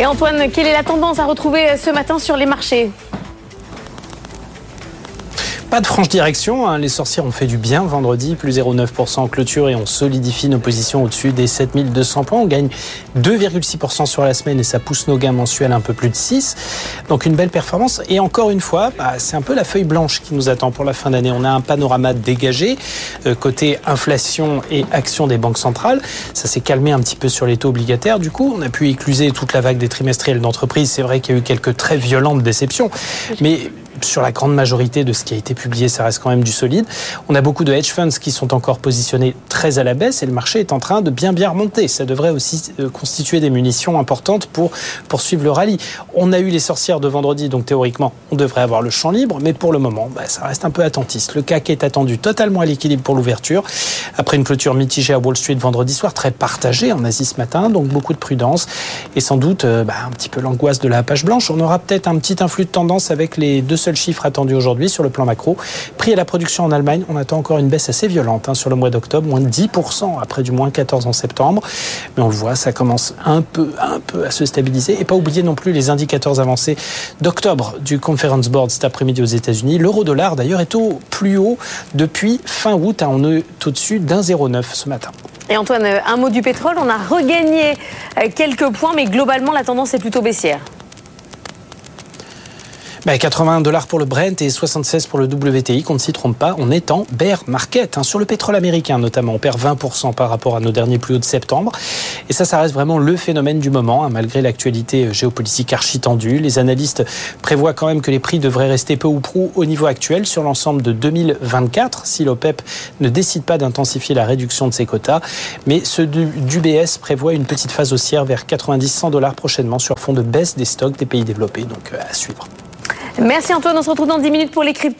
Et Antoine, quelle est la tendance à retrouver ce matin sur les marchés? Pas de franche direction, hein. les sorcières ont fait du bien vendredi, plus 0,9% en clôture et on solidifie nos positions au-dessus des 7200 points. On gagne 2,6% sur la semaine et ça pousse nos gains mensuels un peu plus de 6. Donc une belle performance. Et encore une fois, bah, c'est un peu la feuille blanche qui nous attend pour la fin d'année. On a un panorama dégagé euh, côté inflation et action des banques centrales. Ça s'est calmé un petit peu sur les taux obligataires. Du coup, on a pu écluser toute la vague des trimestriels d'entreprise. C'est vrai qu'il y a eu quelques très violentes déceptions. Mais sur la grande majorité de ce qui a été publié, ça reste quand même du solide. On a beaucoup de hedge funds qui sont encore positionnés très à la baisse et le marché est en train de bien bien remonter. Ça devrait aussi euh, constituer des munitions importantes pour poursuivre le rallye. On a eu les sorcières de vendredi, donc théoriquement, on devrait avoir le champ libre, mais pour le moment, bah, ça reste un peu attentiste. Le CAC est attendu totalement à l'équilibre pour l'ouverture, après une clôture mitigée à Wall Street vendredi soir, très partagée en Asie ce matin, donc beaucoup de prudence et sans doute euh, bah, un petit peu l'angoisse de la page blanche. On aura peut-être un petit influx de tendance avec les deux seuls chiffre attendu aujourd'hui sur le plan macro. Prix à la production en Allemagne, on attend encore une baisse assez violente hein, sur le mois d'octobre, moins de 10% après du moins 14 en septembre. Mais on le voit, ça commence un peu, un peu à se stabiliser. Et pas oublier non plus les indicateurs avancés d'octobre du Conference Board cet après-midi aux États-Unis. L'euro-dollar d'ailleurs est au plus haut depuis fin août. Hein, on est au-dessus d'un 0,9 ce matin. Et Antoine, un mot du pétrole. On a regagné euh, quelques points, mais globalement, la tendance est plutôt baissière. 81 bah, dollars pour le Brent et 76 pour le WTI, qu'on ne s'y trompe pas, on est en bear market. Hein, sur le pétrole américain notamment, on perd 20% par rapport à nos derniers plus hauts de septembre. Et ça, ça reste vraiment le phénomène du moment, hein, malgré l'actualité euh, géopolitique archi tendue. Les analystes prévoient quand même que les prix devraient rester peu ou prou au niveau actuel sur l'ensemble de 2024, si l'OPEP ne décide pas d'intensifier la réduction de ses quotas. Mais ceux d'UBS prévoient une petite phase haussière vers 90-100 dollars prochainement sur fond de baisse des stocks des pays développés. Donc euh, à suivre. Merci Antoine, on se retrouve dans 10 minutes pour les cryptos.